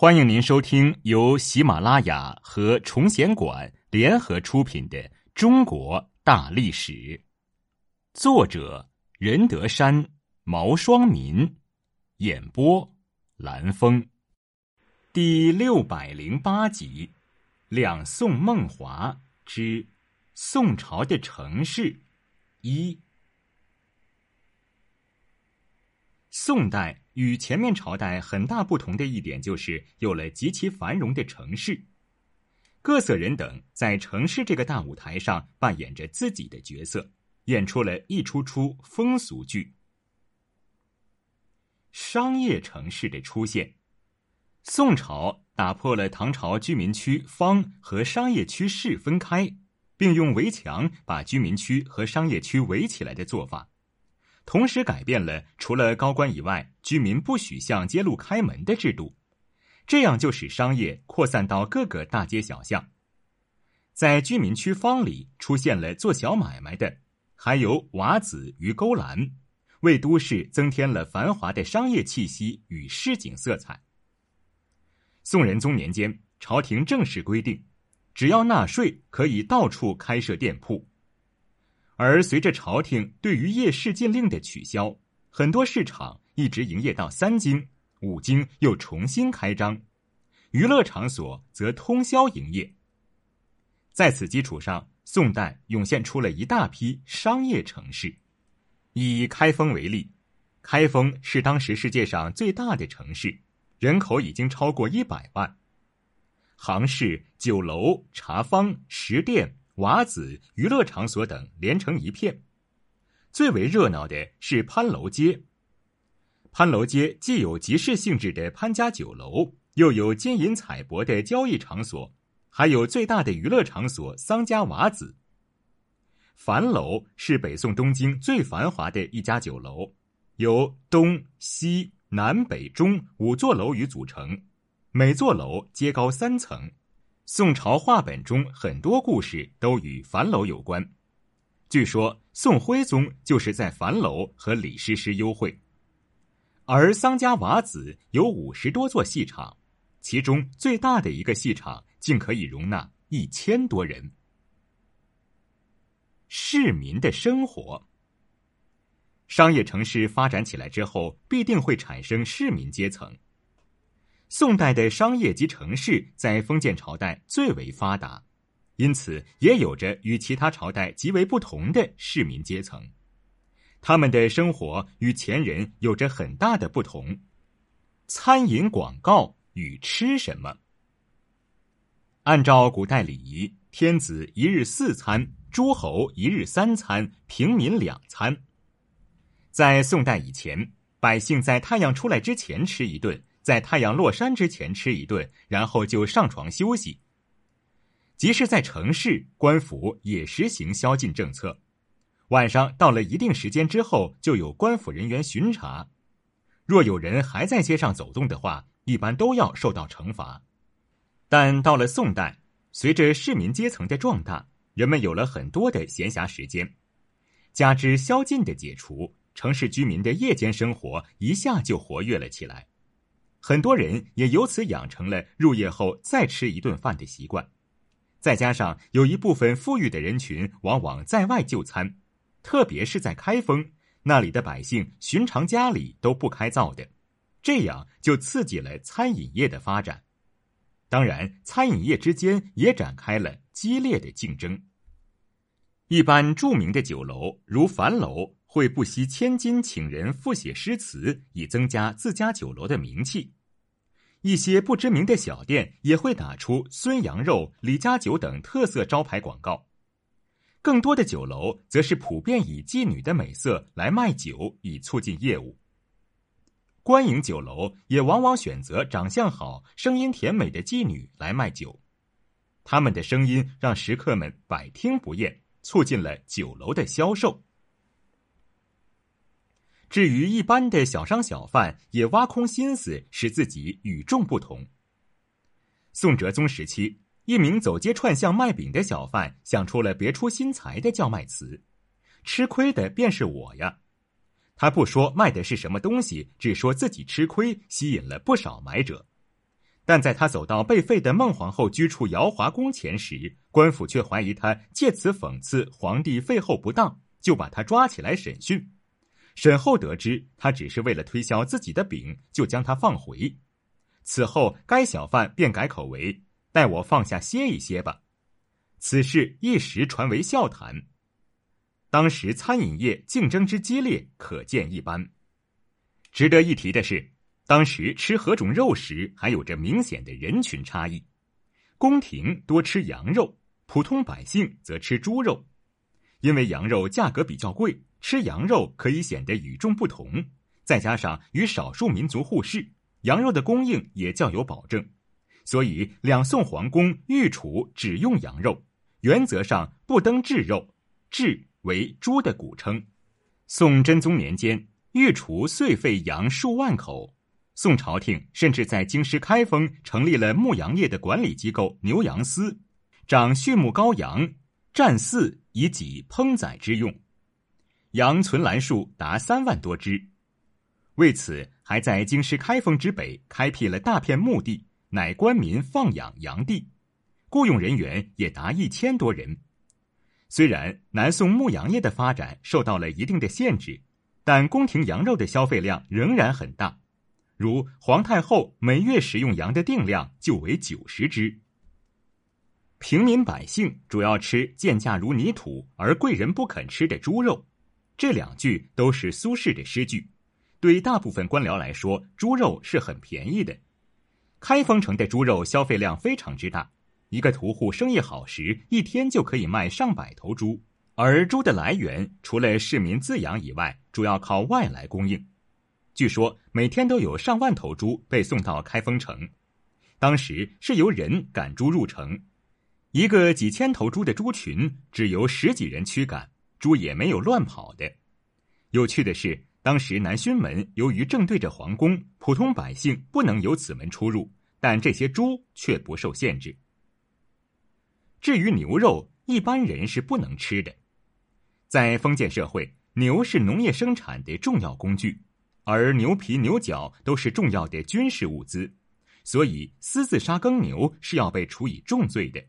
欢迎您收听由喜马拉雅和崇贤馆联合出品的《中国大历史》，作者任德山、毛双民，演播蓝峰，第六百零八集《两宋梦华之宋朝的城市》一，宋代。与前面朝代很大不同的一点，就是有了极其繁荣的城市，各色人等在城市这个大舞台上扮演着自己的角色，演出了一出出风俗剧。商业城市的出现，宋朝打破了唐朝居民区坊和商业区市分开，并用围墙把居民区和商业区围起来的做法。同时改变了除了高官以外，居民不许向街路开门的制度，这样就使商业扩散到各个大街小巷。在居民区坊里出现了做小买卖的，还有瓦子与勾栏，为都市增添了繁华的商业气息与市井色彩。宋仁宗年间，朝廷正式规定，只要纳税，可以到处开设店铺。而随着朝廷对于夜市禁令的取消，很多市场一直营业到三更，五更又重新开张，娱乐场所则通宵营业。在此基础上，宋代涌现出了一大批商业城市。以开封为例，开封是当时世界上最大的城市，人口已经超过一百万，行市、酒楼、茶坊、食店。瓦子娱乐场所等连成一片，最为热闹的是潘楼街。潘楼街既有集市性质的潘家酒楼，又有金银彩帛的交易场所，还有最大的娱乐场所桑家瓦子。樊楼是北宋东京最繁华的一家酒楼，由东西南北中五座楼宇组成，每座楼皆高三层。宋朝话本中很多故事都与樊楼有关，据说宋徽宗就是在樊楼和李师师幽会。而桑家瓦子有五十多座戏场，其中最大的一个戏场竟可以容纳一千多人。市民的生活，商业城市发展起来之后，必定会产生市民阶层。宋代的商业及城市在封建朝代最为发达，因此也有着与其他朝代极为不同的市民阶层。他们的生活与前人有着很大的不同。餐饮广告与吃什么？按照古代礼仪，天子一日四餐，诸侯一日三餐，平民两餐。在宋代以前，百姓在太阳出来之前吃一顿。在太阳落山之前吃一顿，然后就上床休息。即使在城市，官府也实行宵禁政策。晚上到了一定时间之后，就有官府人员巡查。若有人还在街上走动的话，一般都要受到惩罚。但到了宋代，随着市民阶层的壮大，人们有了很多的闲暇时间，加之宵禁的解除，城市居民的夜间生活一下就活跃了起来。很多人也由此养成了入夜后再吃一顿饭的习惯，再加上有一部分富裕的人群往往在外就餐，特别是在开封那里的百姓，寻常家里都不开灶的，这样就刺激了餐饮业的发展。当然，餐饮业之间也展开了激烈的竞争。一般著名的酒楼如樊楼。会不惜千金请人复写诗词，以增加自家酒楼的名气。一些不知名的小店也会打出孙羊肉、李家酒等特色招牌广告。更多的酒楼则是普遍以妓女的美色来卖酒，以促进业务。官营酒楼也往往选择长相好、声音甜美的妓女来卖酒，他们的声音让食客们百听不厌，促进了酒楼的销售。至于一般的小商小贩，也挖空心思使自己与众不同。宋哲宗时期，一名走街串巷卖饼的小贩想出了别出心裁的叫卖词：“吃亏的便是我呀！”他不说卖的是什么东西，只说自己吃亏，吸引了不少买者。但在他走到被废的孟皇后居处瑶华宫前时，官府却怀疑他借此讽刺皇帝废后不当，就把他抓起来审讯。审后得知他只是为了推销自己的饼，就将他放回。此后，该小贩便改口为“待我放下歇一歇吧”。此事一时传为笑谈。当时餐饮业竞争之激烈，可见一斑。值得一提的是，当时吃何种肉食还有着明显的人群差异。宫廷多吃羊肉，普通百姓则吃猪肉。因为羊肉价格比较贵，吃羊肉可以显得与众不同。再加上与少数民族互市，羊肉的供应也较有保证，所以两宋皇宫御厨只用羊肉，原则上不登制肉，制。为猪的古称。宋真宗年间，御厨岁废羊数万口。宋朝廷甚至在京师开封成立了牧羊业的管理机构牛羊司，长畜牧羔羊，占四以给烹宰之用。羊存栏数达三万多只。为此，还在京师开封之北开辟了大片墓地，乃官民放养羊地，雇佣人员也达一千多人。虽然南宋牧羊业的发展受到了一定的限制，但宫廷羊肉的消费量仍然很大。如皇太后每月食用羊的定量就为九十只。平民百姓主要吃贱价如泥土而贵人不肯吃的猪肉，这两句都是苏轼的诗句。对大部分官僚来说，猪肉是很便宜的。开封城的猪肉消费量非常之大。一个屠户生意好时，一天就可以卖上百头猪。而猪的来源除了市民自养以外，主要靠外来供应。据说每天都有上万头猪被送到开封城。当时是由人赶猪入城，一个几千头猪的猪群只由十几人驱赶，猪也没有乱跑的。有趣的是，当时南薰门由于正对着皇宫，普通百姓不能由此门出入，但这些猪却不受限制。至于牛肉，一般人是不能吃的。在封建社会，牛是农业生产的重要工具，而牛皮、牛角都是重要的军事物资，所以私自杀耕牛是要被处以重罪的。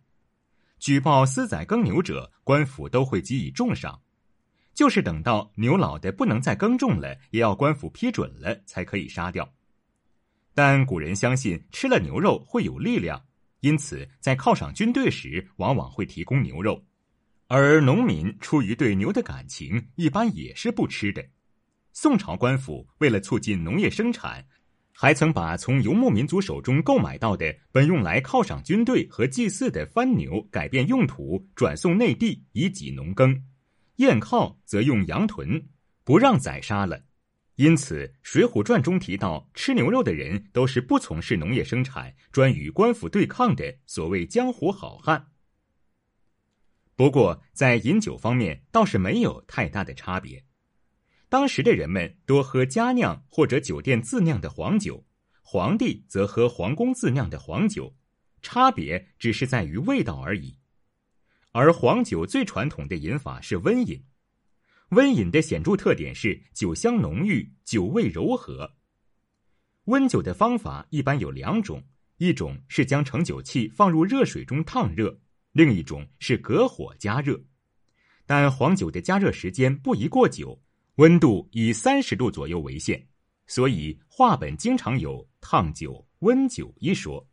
举报私宰耕牛者，官府都会给予重赏，就是等到牛老的不能再耕种了，也要官府批准了才可以杀掉。但古人相信吃了牛肉会有力量。因此，在犒赏军队时，往往会提供牛肉，而农民出于对牛的感情，一般也是不吃的。宋朝官府为了促进农业生产，还曾把从游牧民族手中购买到的本用来犒赏军队和祭祀的番牛改变用途，转送内地以给农耕。宴犒则用羊豚，不让宰杀了。因此，《水浒传》中提到，吃牛肉的人都是不从事农业生产、专与官府对抗的所谓江湖好汉。不过，在饮酒方面倒是没有太大的差别。当时的人们多喝家酿或者酒店自酿的黄酒，皇帝则喝皇宫自酿的黄酒，差别只是在于味道而已。而黄酒最传统的饮法是温饮。温饮的显著特点是酒香浓郁，酒味柔和。温酒的方法一般有两种，一种是将盛酒器放入热水中烫热，另一种是隔火加热。但黄酒的加热时间不宜过久，温度以三十度左右为限，所以话本经常有“烫酒”“温酒”一说。